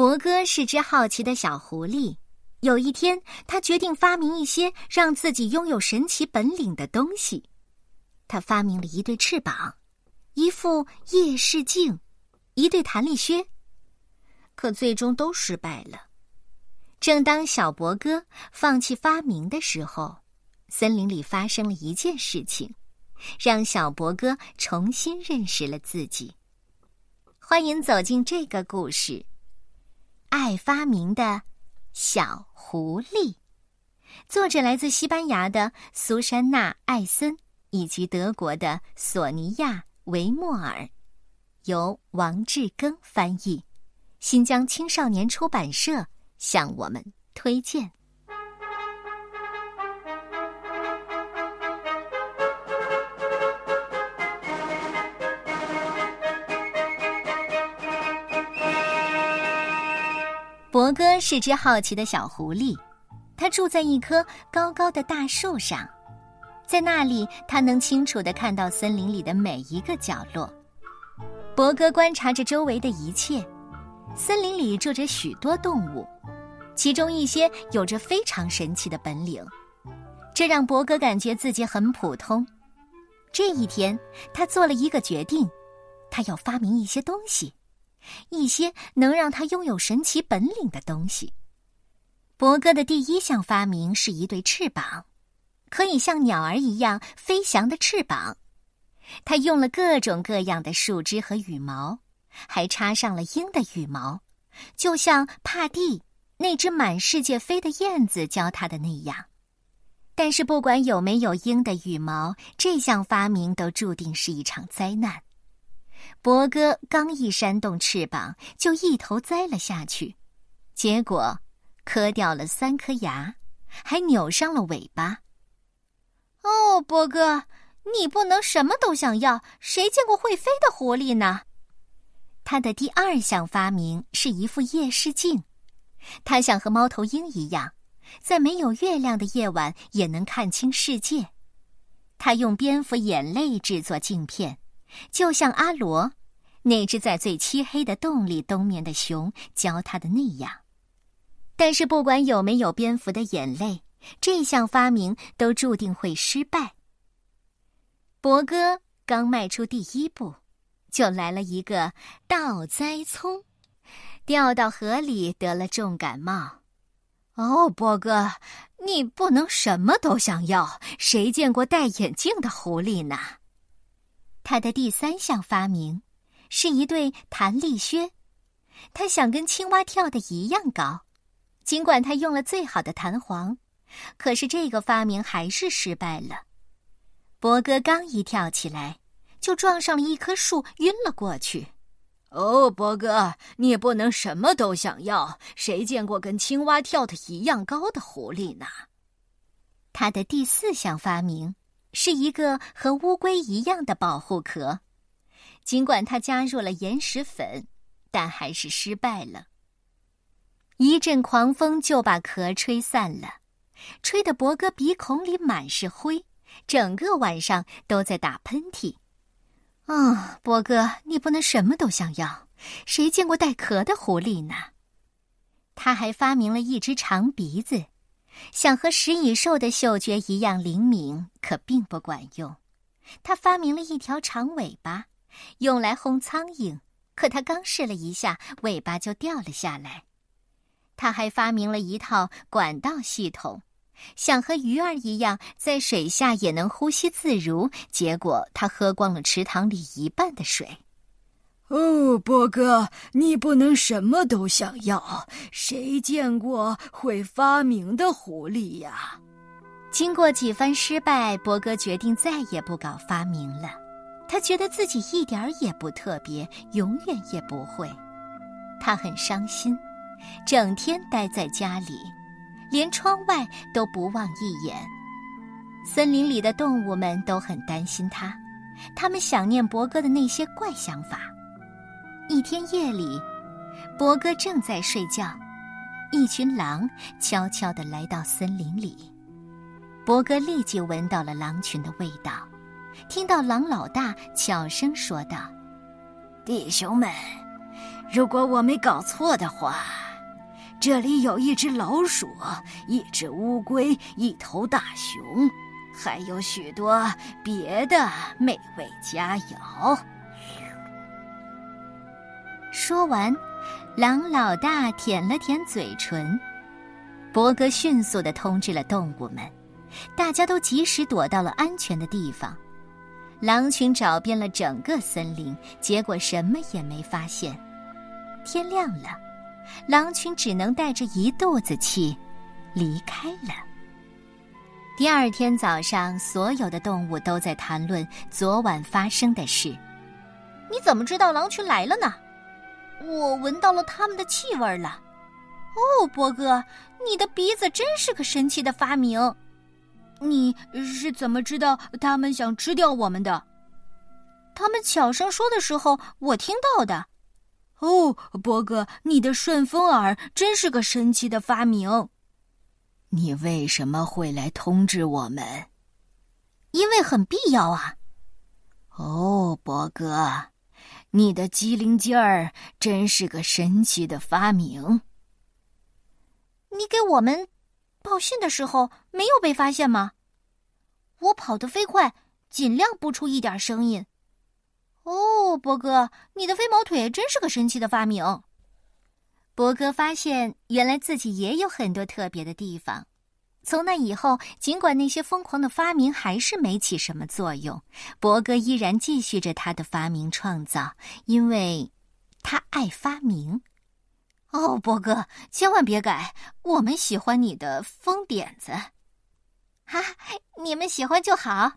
博哥是只好奇的小狐狸。有一天，他决定发明一些让自己拥有神奇本领的东西。他发明了一对翅膀，一副夜视镜，一对弹力靴。可最终都失败了。正当小博哥放弃发明的时候，森林里发生了一件事情，让小博哥重新认识了自己。欢迎走进这个故事：爱发明的小狐狸。作者来自西班牙的苏珊娜·艾森以及德国的索尼娅·维莫尔，由王志庚翻译。新疆青少年出版社向我们推荐博哥是只好奇的小狐狸，它住在一棵高高的大树上，在那里，它能清楚的看到森林里的每一个角落。博哥观察着周围的一切。森林里住着许多动物，其中一些有着非常神奇的本领，这让博哥感觉自己很普通。这一天，他做了一个决定，他要发明一些东西，一些能让他拥有神奇本领的东西。博哥的第一项发明是一对翅膀，可以像鸟儿一样飞翔的翅膀。他用了各种各样的树枝和羽毛。还插上了鹰的羽毛，就像帕蒂那只满世界飞的燕子教他的那样。但是不管有没有鹰的羽毛，这项发明都注定是一场灾难。博哥刚一扇动翅膀，就一头栽了下去，结果磕掉了三颗牙，还扭伤了尾巴。哦，博哥，你不能什么都想要，谁见过会飞的狐狸呢？他的第二项发明是一副夜视镜，他想和猫头鹰一样，在没有月亮的夜晚也能看清世界。他用蝙蝠眼泪制作镜片，就像阿罗，那只在最漆黑的洞里冬眠的熊教他的那样。但是不管有没有蝙蝠的眼泪，这项发明都注定会失败。博哥刚迈出第一步。就来了一个倒栽葱，掉到河里得了重感冒。哦，波哥，你不能什么都想要。谁见过戴眼镜的狐狸呢？他的第三项发明是一对弹力靴，他想跟青蛙跳的一样高。尽管他用了最好的弹簧，可是这个发明还是失败了。博哥刚一跳起来。就撞上了一棵树，晕了过去。哦，博哥，你不能什么都想要。谁见过跟青蛙跳的一样高的狐狸呢？他的第四项发明是一个和乌龟一样的保护壳，尽管他加入了岩石粉，但还是失败了。一阵狂风就把壳吹散了，吹得博哥鼻孔里满是灰，整个晚上都在打喷嚏。啊，博哥，你不能什么都想要。谁见过带壳的狐狸呢？他还发明了一只长鼻子，想和食蚁兽的嗅觉一样灵敏，可并不管用。他发明了一条长尾巴，用来轰苍蝇，可他刚试了一下，尾巴就掉了下来。他还发明了一套管道系统。想和鱼儿一样在水下也能呼吸自如，结果他喝光了池塘里一半的水。哦，波哥，你不能什么都想要。谁见过会发明的狐狸呀？经过几番失败，博哥决定再也不搞发明了。他觉得自己一点儿也不特别，永远也不会。他很伤心，整天待在家里。连窗外都不望一眼，森林里的动物们都很担心他，他们想念博哥的那些怪想法。一天夜里，博哥正在睡觉，一群狼悄悄地来到森林里，博哥立即闻到了狼群的味道，听到狼老大悄声说道：“弟兄们，如果我没搞错的话，这里有一只老鼠，一只乌龟，一头大熊，还有许多别的美味佳肴。说完，狼老大舔了舔嘴唇。伯格迅速的通知了动物们，大家都及时躲到了安全的地方。狼群找遍了整个森林，结果什么也没发现。天亮了，狼群只能带着一肚子气离开了。第二天早上，所有的动物都在谈论昨晚发生的事。你怎么知道狼群来了呢？我闻到了他们的气味了。哦，波哥，你的鼻子真是个神奇的发明。你是怎么知道他们想吃掉我们的？他们悄声说的时候，我听到的。哦，波哥，你的顺风耳真是个神奇的发明。你为什么会来通知我们？因为很必要啊。哦，波哥，你的机灵劲儿真是个神奇的发明。你给我们。报信的时候没有被发现吗？我跑得飞快，尽量不出一点声音。哦，博哥，你的飞毛腿真是个神奇的发明。博哥发现，原来自己也有很多特别的地方。从那以后，尽管那些疯狂的发明还是没起什么作用，博哥依然继续着他的发明创造，因为他爱发明。哦，博哥，千万别改，我们喜欢你的疯点子。哈，你们喜欢就好。